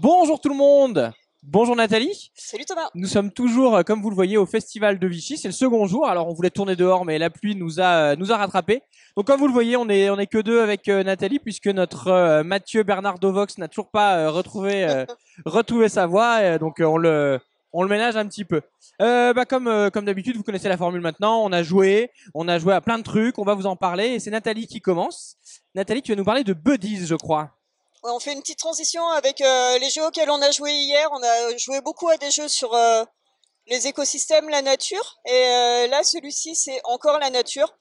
Bonjour tout le monde Bonjour Nathalie. Salut Thomas. Nous sommes toujours, euh, comme vous le voyez, au festival de Vichy. C'est le second jour. Alors on voulait tourner dehors, mais la pluie nous a euh, nous a rattrapés. Donc comme vous le voyez, on est on est que deux avec euh, Nathalie, puisque notre euh, Mathieu Bernard Dovox n'a toujours pas euh, retrouvé retrouvé sa voix. donc on le on le ménage un petit peu. Euh, bah comme comme d'habitude, vous connaissez la formule maintenant. On a joué, on a joué à plein de trucs. On va vous en parler. Et c'est Nathalie qui commence. Nathalie, tu vas nous parler de Buddies, je crois. On fait une petite transition avec euh, les jeux auxquels on a joué hier. On a joué beaucoup à des jeux sur euh, les écosystèmes, la nature. Et euh, là, celui-ci, c'est encore la nature.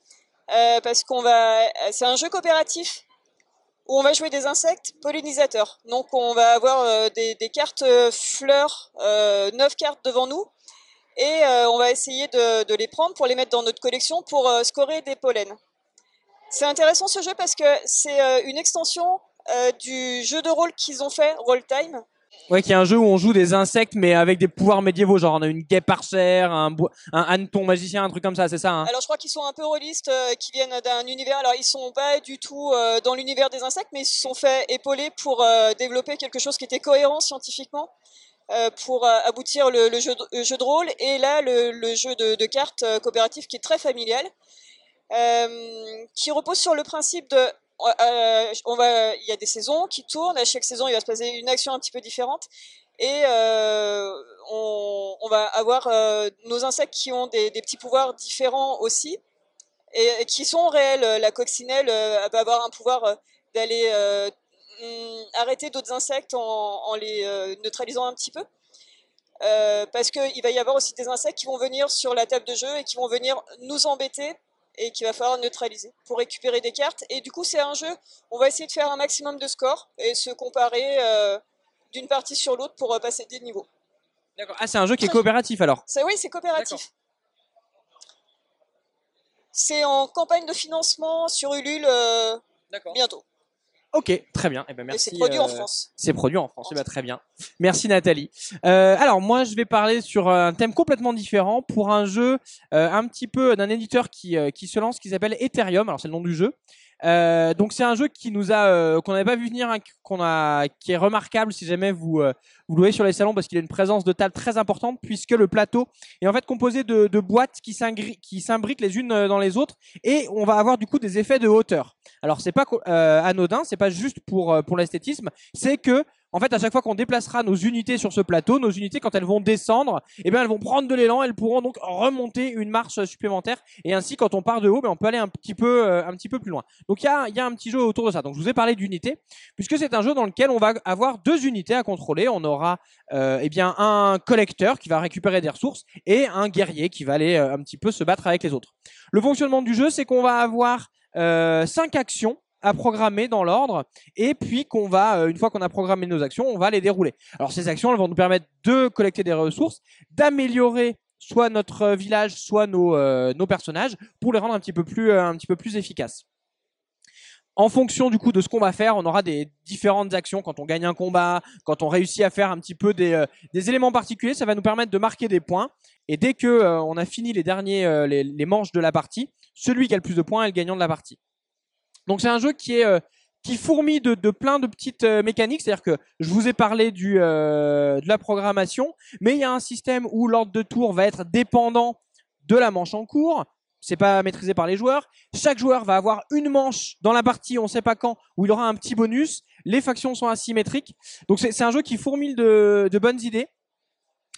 Parce qu'on va. C'est un jeu coopératif où on va jouer des insectes pollinisateurs. Donc on va avoir des, cartes fleurs, 9 cartes devant nous. Et on va essayer de, les prendre pour les mettre dans notre collection pour scorer des pollens. C'est intéressant ce jeu parce que c'est une extension du jeu de rôle qu'ils ont fait, Roll Time. Ouais, qui est un jeu où on joue des insectes, mais avec des pouvoirs médiévaux. Genre, on a une guêpe archère, un, un hanneton magicien, un truc comme ça, c'est ça hein Alors je crois qu'ils sont un peu rôlistes, euh, qui viennent d'un univers. Alors ils sont pas du tout euh, dans l'univers des insectes, mais ils se sont fait épauler pour euh, développer quelque chose qui était cohérent scientifiquement. euh, pour euh, aboutir le, le jeu de, le jeu de rôle et là le, le jeu de, de cartes euh, coopératif qui est très familial euh, qui repose sur le principe de euh, va il y a des saisons qui tournent à chaque saison il va se passer une action un petit peu différente. Et euh, on, va avoir euh, nos insectes qui ont des, petits pouvoirs différents aussi et, qui sont réels. La coccinelle euh, va avoir un pouvoir euh, d'aller euh, hum, arrêter d'autres insectes en, les euh, neutralisant un petit peu. Euh, parce qu'il va y avoir aussi des insectes qui vont venir sur la table de jeu et qui vont venir nous embêter et qu'il va falloir neutraliser pour récupérer des cartes. Et du coup, c'est un jeu, on va essayer de faire un maximum de scores et se comparer euh, d'une partie sur l'autre pour euh, passer des niveaux. D'accord. Ah, c'est un jeu qui est coopératif alors? Oui, c'est coopératif. C'est en campagne de financement sur Ulule euh, bientôt. Ok, très bien. Eh ben, Et merci. c'est produit en euh, France. C'est produit en France. Eh ben, très bien. Merci Nathalie. Euh, alors moi, je vais parler sur un thème complètement différent pour un jeu euh, un petit peu d'un éditeur qui euh, qui se lance, qui s'appelle Ethereum. Alors c'est le nom du jeu. Euh, donc c'est un jeu qui nous a euh, qu'on n'avait pas vu venir, hein, qu'on a qui est remarquable si jamais vous euh, vous le voyez sur les salons parce qu'il a une présence de table très importante puisque le plateau est en fait composé de, de boîtes qui qui s'imbriquent les unes euh, dans les autres et on va avoir du coup des effets de hauteur. Alors c'est pas euh, anodin, c'est pas juste pour euh, pour l'esthétisme, c'est que en fait, à chaque fois qu'on déplacera nos unités sur ce plateau, nos unités, quand elles vont descendre, eh bien, elles vont prendre de l'élan, elles pourront donc remonter une marche supplémentaire. Et ainsi, quand on part de haut, ben, on peut aller un petit peu, euh, un petit peu plus loin. Donc, il y a, y a un petit jeu autour de ça. Donc, je vous ai parlé d'unités, puisque c'est un jeu dans lequel on va avoir deux unités à contrôler. On aura, euh, eh bien, un collecteur qui va récupérer des ressources et un guerrier qui va aller euh, un petit peu se battre avec les autres. Le fonctionnement du jeu, c'est qu'on va avoir euh, cinq actions à programmer dans l'ordre et puis qu'on va, euh, une fois qu'on a programmé nos actions, on va les dérouler. Alors ces actions, elles vont nous permettre de collecter des ressources, d'améliorer soit notre euh, village, soit nos, euh, nos personnages, pour les rendre un petit peu plus, un petit peu plus efficaces. En fonction du coup de ce qu'on va faire, on aura des différentes actions quand on gagne un combat, quand on réussit à faire un petit peu des, des éléments particuliers, ça va nous permettre de marquer des points. Et dès que on a fini les derniers les manches de la partie, celui qui a le plus de points est le gagnant de la partie. Donc c'est un jeu qui est euh, fourmille de, plein de petites euh, mécaniques, c'est-à-dire que je vous ai parlé euh, de la programmation, mais il y a un système où l'ordre de tour va être dépendant de la manche en cours. C'est pas maîtrisé par les joueurs. Chaque joueur va avoir une manche dans la partie, on sait pas quand, où il aura un petit bonus. Les factions sont asymétriques. Donc c'est un jeu qui fourmille de bonnes idées.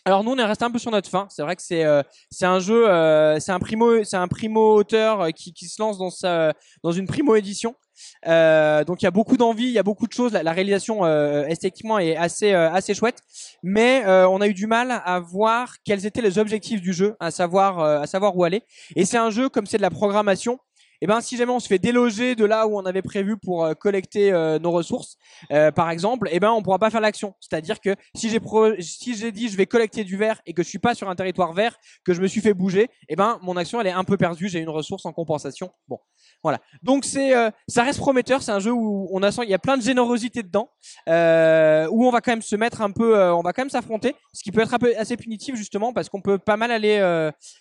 Alors nous on est resté un peu sur notre fin. C'est vrai que c'est euh, c'est un jeu, euh, c'est un primo, c'est un primo auteur euh, qui, qui se lance dans sa dans une primo édition. Euh, donc il y a beaucoup d'envie, il y a beaucoup de choses. La, la réalisation euh, esthétiquement est assez euh, assez chouette, mais on a eu du mal à voir quels étaient les objectifs du jeu, à savoir à savoir où aller. Et c'est un jeu comme c'est de la programmation. Et ben si jamais on se fait déloger de là où on avait prévu pour euh, collecter euh, nos ressources, euh, par exemple, et ben on pourra pas faire l'action. C'est-à-dire que si j'ai si dit je vais collecter du verre et que je suis pas sur un territoire vert, que je me suis fait bouger, et ben mon action elle est un peu perdue. J'ai une ressource en compensation. Bon, voilà. Donc c'est euh, ça reste prometteur. C'est un jeu où on a il y a plein de générosité dedans, euh, où on va quand même se mettre un peu, on va quand même s'affronter, ce qui peut être un peu assez punitif justement parce qu'on peut pas mal aller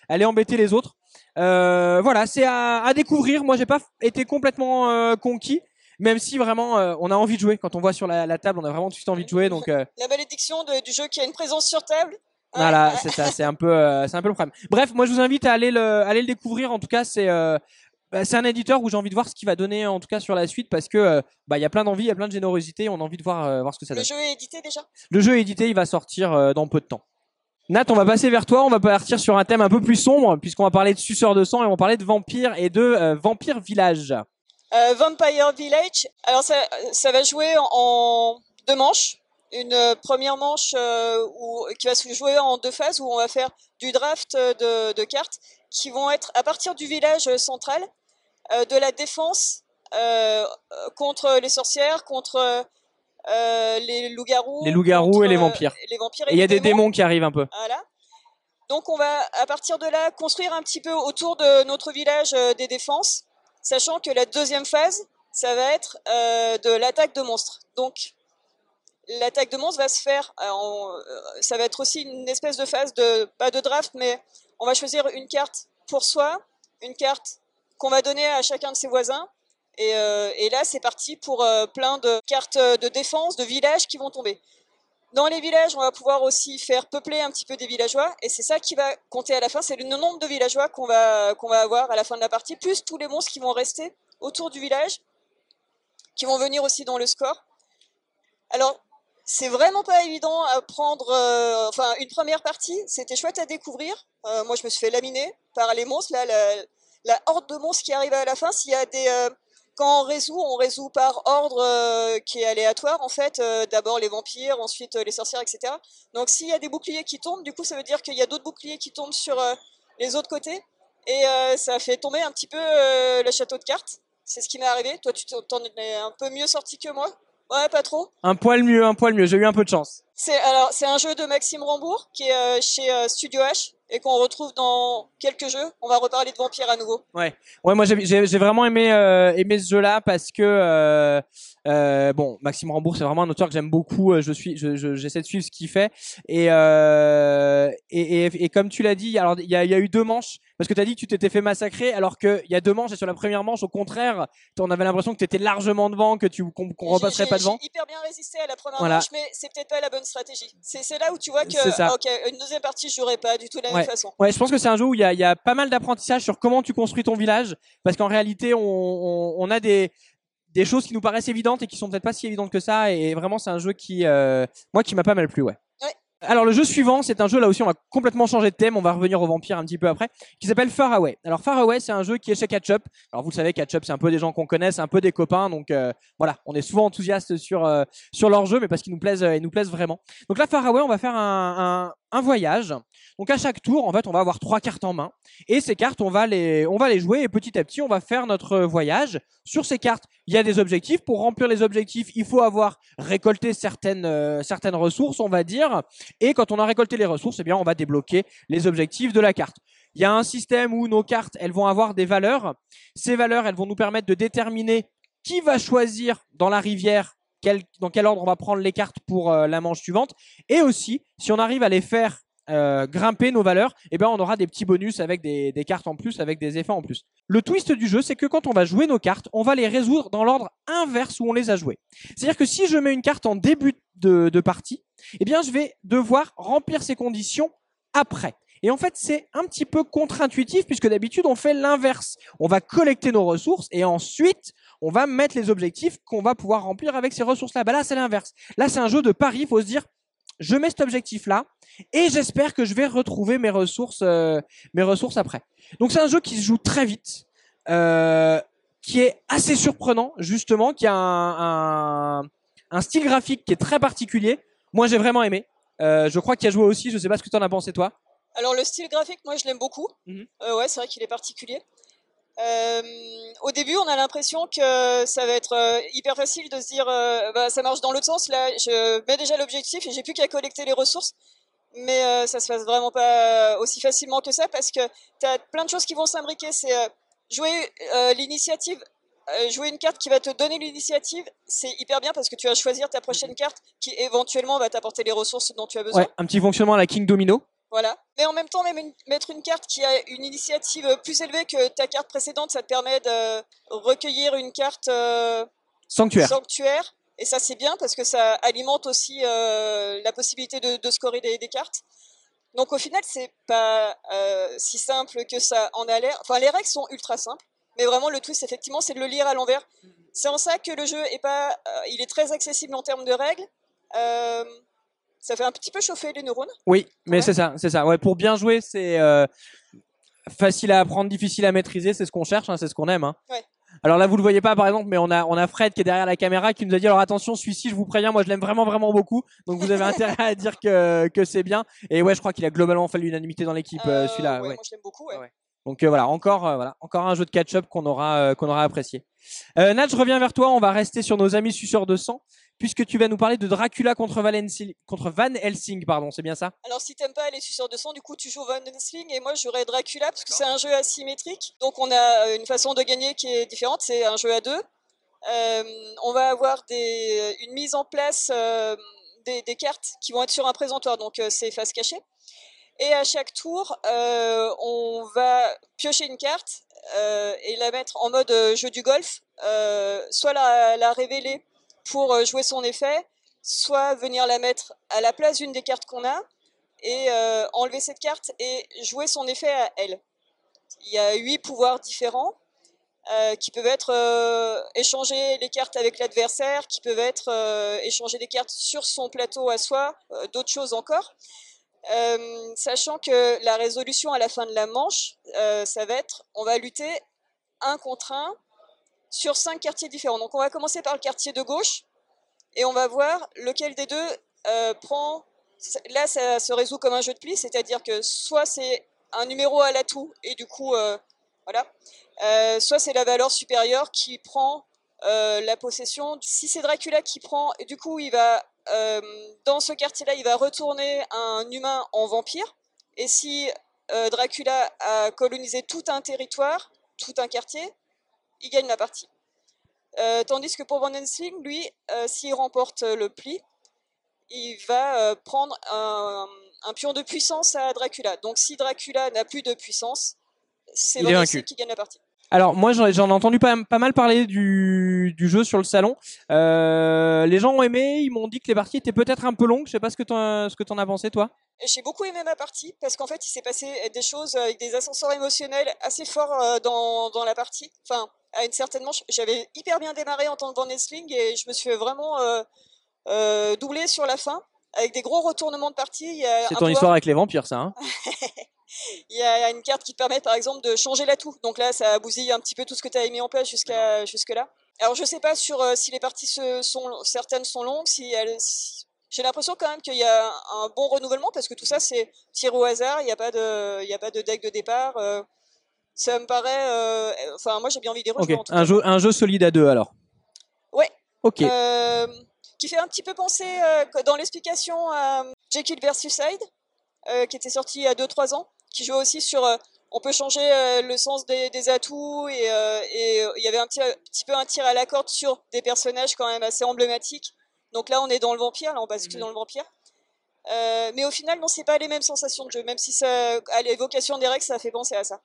aller embêter les autres. Euh, voilà, c'est à, à découvrir. Moi, j'ai pas été complètement euh, conquis, Même si vraiment, euh, on a envie de jouer. Quand on voit sur la, la table, on a vraiment tout de suite envie de jouer. Donc, La malédiction de- du jeu qui a une présence sur table. Voilà, c'est ça, c'est un peu, c'est un peu le problème. Bref, moi je vous invite à aller le, aller le découvrir. En tout cas, c'est, bah, c'est un éditeur où j'ai envie de voir ce qu'il va donner, en tout cas sur la suite, parce que bah il y a plein d'envie, il y a plein de générosité, on a envie de voir, euh, voir ce que ça Le donne. jeu est édité déjà? Le jeu est édité, il va sortir euh, dans peu de temps. Nat, on va passer vers toi, on va partir sur un thème un peu plus sombre, puisqu'on va parler de suceurs de sang et on va parler de vampires et de euh, vampires village. Euh, Vampire Village. Alors ça, va jouer en, deux manches. Une euh, première manche qui va se jouer en deux phases où on va faire du draft de, cartes qui vont être à partir du village central, de la défense contre les sorcières, contre euh, les loups-garous, Les loups-garous contre, et les euh, vampires. les vampires Et il y a des démons qui arrivent un peu. Voilà. Donc on va à partir de là construire un petit peu autour de notre village euh, des défenses, sachant que la deuxième phase, ça va être euh, de l'attaque de monstres. Donc l'attaque de monstres va se faire, en- ça va être aussi une espèce de phase de pas de draft, mais on va choisir une carte pour soi, une carte qu'on va donner à chacun de ses voisins. Et, euh, et là, c'est parti pour euh, plein de cartes de défense, de villages qui vont tomber. Dans les villages, on va pouvoir aussi faire peupler un petit peu des villageois, et c'est ça qui va compter à la fin, c'est le nombre de villageois qu'on va, qu'on va avoir à la fin de la partie, plus tous les monstres qui vont rester autour du village, qui vont venir aussi dans le score. Alors, c'est vraiment pas évident à prendre, euh, enfin, une première partie, c'était chouette à découvrir. Moi, je me suis fait laminer par les monstres, là, la, horde de monstres qui arrive à la fin, s'il y a des... quand on résout, on résout par ordre euh, qui est aléatoire en fait. Euh, D'abord les vampires, ensuite euh, les sorcières, etc. Donc s'il y a des boucliers qui tombent, du coup ça veut dire qu'il y a d'autres boucliers qui tombent sur les autres côtés. Et ça fait tomber un petit peu le château de cartes. C'est ce qui m'est arrivé. Toi tu t'en es un peu mieux sorti que moi. Ouais, pas trop. Un poil mieux, un poil mieux. J'ai eu un peu de chance. C'est alors c'est un jeu de Maxime Rambourg qui est chez Studio H et qu'on retrouve dans quelques jeux. On va reparler de vampires à nouveau. Ouais, moi j'ai- j'ai j'ai vraiment aimé euh, aimé ce jeu-là parce que euh, euh, bon, Maxime Rambourg c'est vraiment un auteur que j'aime beaucoup. euh, Je suis, je- je- j'essaie de suivre ce qu'il fait et, euh, et, et et comme tu l'as dit, alors il y a, y a eu deux manches parce que tu as dit que tu t'étais fait massacrer alors que il y a deux manches et sur la première manche au contraire, on avait l'impression que tu étais largement devant, que tu qu'on repasserait pas devant. J'ai hyper bien résisté à la première Voilà. manche, mais c'est peut-être pas la bonne stratégie. C'est c'est là où tu vois que ça. une deuxième partie, je jouerai pas du tout de la même façon. Ouais, je pense que c'est un jeu où il y a, y a pas mal d'apprentissage sur comment tu construis ton village, parce qu'en réalité, on, on, on a des, des choses qui nous paraissent évidentes et qui sont peut-être pas si évidentes que ça, et vraiment, c'est un jeu qui, euh, moi, qui m'a pas mal plu, ouais. Alors le jeu suivant, c'est un jeu là aussi, on va complètement changer de thème, on va revenir aux vampires un petit peu après, qui s'appelle Far Away. Alors Far Away, c'est un jeu qui est chez Catch Up. Alors vous le savez, Catch Up, c'est un peu des gens qu'on connaît, c'est un peu des copains, donc euh, voilà, on est souvent enthousiaste sur euh, sur leur jeu, mais parce qu'ils nous plaisent, euh, ils nous plaisent vraiment. Donc là, Far Away, on va faire un, un voyage. Donc à chaque tour, en fait, on va avoir trois cartes en main, et ces cartes, on va les, on va les jouer, et petit à petit, on va faire notre voyage. Sur ces cartes, il y a des objectifs. Pour remplir les objectifs, il faut avoir récolté certaines euh, certaines ressources, on va dire. Et quand on a récolté les ressources, eh bien, on va débloquer les objectifs de la carte. Il y a un système où nos cartes, elles vont avoir des valeurs. Ces valeurs, elles vont nous permettre de déterminer qui va choisir dans la rivière, dans quel ordre on va prendre les cartes pour euh, la manche suivante. Et aussi, si on arrive à les faire euh, grimper nos valeurs, eh ben on aura des petits bonus avec des, des cartes en plus, avec des effets en plus. Le twist du jeu, c'est que quand on va jouer nos cartes, on va les résoudre dans l'ordre inverse où on les a jouées. C'est-à-dire que si je mets une carte en début de, de partie, eh bien je vais devoir remplir ces conditions après. Et en fait, c'est un petit peu contre-intuitif puisque d'habitude, on fait l'inverse. On va collecter nos ressources et ensuite, on va mettre les objectifs qu'on va pouvoir remplir avec ces ressources-là. Bah là, c'est l'inverse. Là, c'est un jeu de pari. Il faut se dire, je mets cet objectif-là et j'espère que je vais retrouver mes ressources, euh, mes ressources après. Donc, c'est un jeu qui se joue très vite, euh, qui est assez surprenant justement, qui a un, un, un style graphique qui est très particulier. Moi, j'ai vraiment aimé. Euh, je crois qu'il y a joué aussi. Je sais pas ce que tu en as pensé toi. Alors le style graphique, moi je l'aime beaucoup. Mhm. Ouais, c'est vrai qu'il est particulier. Euh, au début, on a l'impression que ça va être euh, hyper facile de se dire, euh, bah, ça marche dans l'autre sens. Là, je mets déjà l'objectif et j'ai plus qu'à collecter les ressources. Mais ça se passe vraiment pas aussi facilement que ça parce que tu as plein de choses qui vont s'imbriquer. C'est jouer l'initiative, jouer une carte qui va te donner l'initiative, c'est hyper bien parce que tu vas choisir ta prochaine carte qui éventuellement va t'apporter les ressources dont tu as besoin. Ouais, un petit fonctionnement à la King Domino. Voilà. Mais en même temps, même une- mettre une carte qui a une initiative plus élevée que ta carte précédente, ça te permet de recueillir une carte euh, Sanctuaire. sanctuaire. Et ça, c'est bien parce que ça alimente aussi euh, la possibilité de, de scorer des, des cartes. Donc au final, c'est pas euh, si simple que ça en a l'air. Enfin, les règles sont ultra simples, mais vraiment le twist, effectivement, c'est de le lire à l'envers. C'est en ça que le jeu est pas, euh, il est très accessible en termes de règles. Ça fait un petit peu chauffer les neurones. Oui, mais Ouais. c'est ça, c'est ça. Ouais, pour bien jouer, c'est euh, facile à apprendre, difficile à maîtriser. C'est ce qu'on cherche, hein, c'est ce qu'on aime. hein. Ouais. Alors là, vous le voyez pas, par exemple, mais on a on a Fred qui est derrière la caméra qui nous a dit alors attention, celui-ci, je vous préviens, moi je l'aime vraiment vraiment beaucoup. Donc vous avez intérêt à dire que que c'est bien. Et ouais, je crois qu'il a globalement fait l'unanimité dans l'équipe, euh, Euh, celui-là. ouais, ouais. Moi, je l'aime beaucoup. ouais. Donc euh, voilà, encore euh, voilà, encore un jeu de catch-up qu'on aura euh, qu'on aura apprécié. Euh, Nat, je reviens vers toi. On va rester sur nos amis suceurs de sang, puisque tu vas nous parler de Dracula contre, Valenci- contre Van Helsing, pardon, c'est bien ça? Alors si t'aimes pas les suceurs de sang, du coup tu joues Van Helsing et moi j'aurais Dracula parce que c'est un jeu asymétrique. Donc on a une façon de gagner qui est différente, c'est un jeu à deux. On va avoir une mise en place des, cartes qui vont être sur un présentoir, donc c'est face cachée. Et à chaque tour, euh, on va piocher une carte euh, et la mettre en mode euh, jeu du golf, soit la, révéler pour jouer son effet, soit venir la mettre à la place d'une des cartes qu'on a et enlever cette carte et jouer son effet à elle. Il y a huit pouvoirs différents qui peuvent être échanger les cartes avec l'adversaire, qui peuvent être échanger des cartes sur son plateau à soi, d'autres choses encore. Euh, sachant que la résolution à la fin de la manche, euh, ça va être, on va lutter un contre un sur cinq quartiers différents. Donc on va commencer par le quartier de gauche et on va voir lequel des deux euh, prend. Là, ça se résout comme un jeu de pli, c'est-à-dire que soit c'est un numéro à l'atout et du coup, voilà, soit c'est la valeur supérieure qui prend la possession. Si c'est Dracula qui prend, du coup, il va dans ce quartier-là, il va retourner un humain en vampire. Et si euh, Dracula a colonisé tout un territoire, tout un quartier, il gagne la partie. Euh, tandis que pour Van Helsing, lui, euh, s'il remporte le pli, il va euh, prendre un, un pion de puissance à Dracula. Donc si Dracula n'a plus de puissance, c'est Van. Helsing qui gagne la partie. Alors moi j'en ai entendu pas, pas mal parler du, du jeu sur le salon. Euh, les gens ont aimé, ils m'ont dit que les parties étaient peut-être un peu longues. Je sais pas ce que t'en ce que t'en as pensé toi. Et J'ai beaucoup aimé ma partie parce qu'en fait, il s'est passé des choses avec des ascenseurs émotionnels assez forts euh, dans, dans la partie. Enfin, à une certaine manche, j'avais hyper bien démarré en tant que Helsing et je me suis vraiment euh, euh, doubler sur la fin avec des gros retournements de partie. C'est ton pouvoir- histoire avec les vampires ça. Hein il y a une carte qui te permet par exemple de changer l'atout. Donc là, ça bousille un petit peu tout ce que tu avais mis en place jusqu'à jusque là. Alors je sais pas sur euh, si les parties se- sont certaines sont longues, si elles si- j'ai l'impression quand même qu'il y a un bon renouvellement parce que tout ça c'est tiré au hasard, il n'y a pas de il y a pas de deck de départ. euh, ça me paraît euh, enfin moi j'ai bien envie d'y rejouer en tout Un cas. jeu un jeu solide à deux alors. Ouais. Ok. Qui fait un petit peu penser dans l'explication à Jekyll vs Hyde, qui était sorti il y a 2-3 ans, qui jouait aussi sur. euh, on peut changer euh, le sens des, des atouts et euh, il y avait un petit, petit peu un tir à la corde sur des personnages quand même assez emblématiques. Donc là, on est dans le vampire, là, on bascule Mhm. dans le vampire. Euh, mais au final, non, c'est pas les mêmes sensations de jeu, même si ça, à l'évocation des règles, ça fait penser à ça.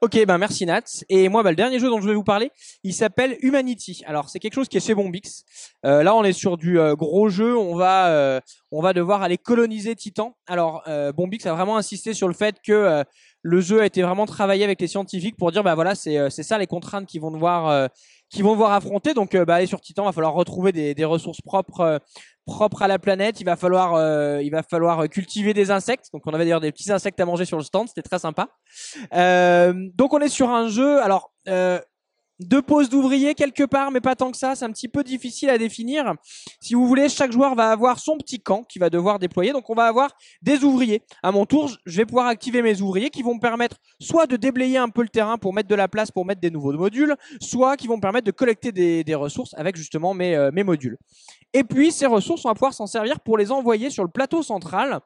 Ok, ben merci Nat. Et moi, bah, le dernier jeu dont je vais vous parler, il s'appelle Humanity. Alors, c'est quelque chose qui est chez Bombix. Euh, là, on est sur du euh, gros jeu. On va, euh, on va devoir aller coloniser Titan. Alors, euh, Bombix a vraiment insisté sur le fait que euh, le jeu a été vraiment travaillé avec les scientifiques pour dire, bah voilà, c'est euh, ça les contraintes qu'ils vont devoir, euh, qu'ils vont devoir affronter. Donc, euh, bah, aller sur Titan, va falloir retrouver des, des ressources propres. euh, propres à la planète, il va falloir, euh, il va falloir cultiver des insectes. Donc on avait d'ailleurs des petits insectes à manger sur le stand, c'était très sympa. Donc on est sur un jeu, alors deux poses d'ouvriers quelque part, mais pas tant que ça. C'est un petit peu difficile à définir. Si vous voulez, chaque joueur va avoir son petit camp qui va devoir déployer. Donc on va avoir des ouvriers. À mon tour, je vais pouvoir activer mes ouvriers qui vont me permettre soit de déblayer un peu le terrain pour mettre de la place pour mettre des nouveaux modules, soit qui vont me permettre de collecter des, ressources avec justement mes, euh, mes modules. Et puis ces ressources, on va pouvoir s'en servir pour les envoyer sur le plateau central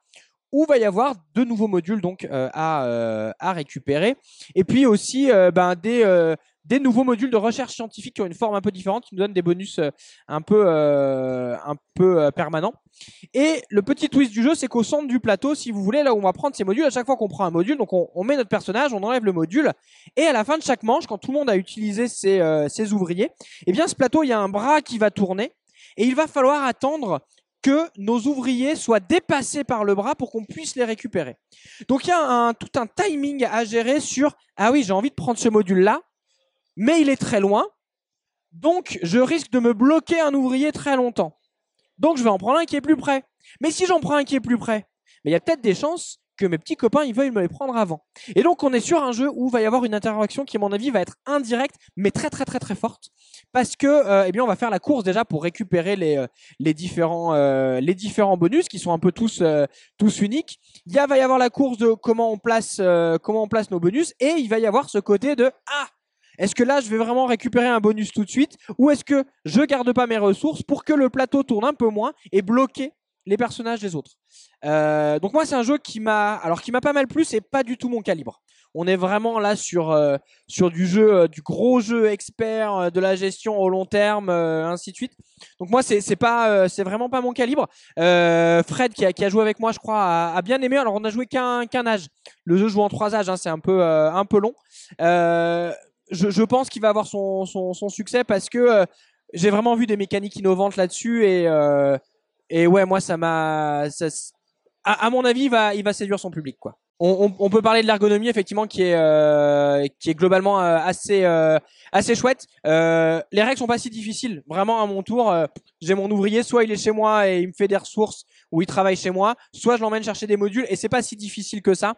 où va y avoir de nouveaux modules donc euh, à, euh, à récupérer. Et puis aussi ben, des, des nouveaux modules de recherche scientifique qui ont une forme un peu différente, qui nous donnent des bonus euh, un peu, euh, un peu euh, permanents. Et le petit twist du jeu, c'est qu'au centre du plateau, si vous voulez, là où on va prendre ces modules, à chaque fois qu'on prend un module, donc on, on met notre personnage, on enlève le module, et à la fin de chaque manche, quand tout le monde a utilisé ses, euh, ses ouvriers, eh bien ce plateau, il y a un bras qui va tourner, et il va falloir attendre que nos ouvriers soient dépassés par le bras pour qu'on puisse les récupérer. Donc il y a un, tout un timing à gérer sur ah oui j'ai envie de prendre ce module là, mais il est très loin, donc je risque de me bloquer un ouvrier très longtemps. Donc je vais en prendre un qui est plus près. Mais si j'en prends un qui est plus près, mais il y a peut-être des chances que mes petits copains ils veuillent me les prendre avant. Et donc on est sur un jeu où il va y avoir une interaction qui à mon avis va être indirecte mais très très très très forte parce que euh, eh bien on va faire la course déjà pour récupérer les euh, euh, différents bonus qui sont un peu tous uniques. Il va y avoir la course de comment on place comment on place nos bonus et il va y avoir ce côté de ah est-ce que là je vais vraiment récupérer un bonus tout de suite ou est-ce que je garde pas mes ressources pour que le plateau tourne un peu moins et bloquer les personnages des autres? Euh, donc moi c'est un jeu qui m'a alors qui m'a pas mal plu, c'est pas du tout mon calibre. On est vraiment là sur euh, sur du jeu euh, du gros jeu expert de la gestion au long terme ainsi de suite. Donc moi c'est c'est pas c'est vraiment pas mon calibre. Fred qui a, qui a joué avec moi je crois a, a bien aimé. Alors on a joué qu'un qu'un âge. Le jeu joue en trois âges, hein, c'est un peu un peu long. Je, pense qu'il va avoir son, succès parce que euh, j'ai vraiment vu des mécaniques innovantes là-dessus et euh, ouais, moi, ça m'a. À, mon avis, il va, séduire son public, quoi. On, peut parler de l'ergonomie, effectivement, qui est, euh, qui est globalement assez, assez chouette. Les règles sont pas si difficiles. Vraiment, à mon tour, j'ai mon ouvrier, soit il est chez moi et il me fait des ressources, ou il travaille chez moi, soit je l'emmène chercher des modules, et c'est pas si difficile que ça.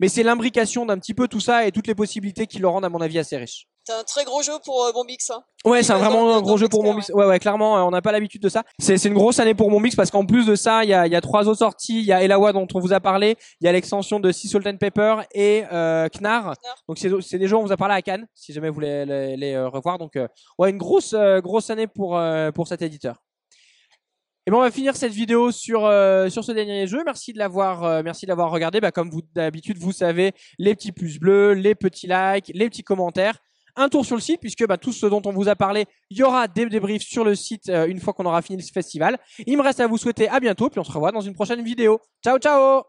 Mais c'est l'imbrication d'un petit peu tout ça et toutes les possibilités qui le rendent, à mon avis, assez riche. C'est un très gros jeu pour euh, Bombix. Hein. Ouais, c'est vraiment dans- un gros jeu pour Moonbix. Ouais, ouais, clairement, euh, on n'a pas l'habitude de ça. C'est c'est une grosse année pour Moonbix parce qu'en plus de ça, il y a, il y a trois autres sorties. Il y a Elawa dont on vous a parlé, il y a l'extension de Sea Salt and Pepper et euh, Knar. Donc c'est c'est des jeux on vous a parlé à Cannes, si jamais vous voulez les, les, euh, revoir. Donc euh, ouais, une grosse grosse année pour euh, pour cet éditeur. Et bon, on va finir cette vidéo sur euh, sur ce dernier jeu. Merci de l'avoir euh, merci regardé. Bah, comme vous d'habitude, vous savez les petits pouces bleus, les petits likes, les petits commentaires un tour sur le site puisque bah, tout ce dont on vous a parlé, il y aura des débriefs sur le site euh, une fois qu'on aura fini ce festival. Il me reste à vous souhaiter à bientôt puis on se revoit dans une prochaine vidéo. Ciao ciao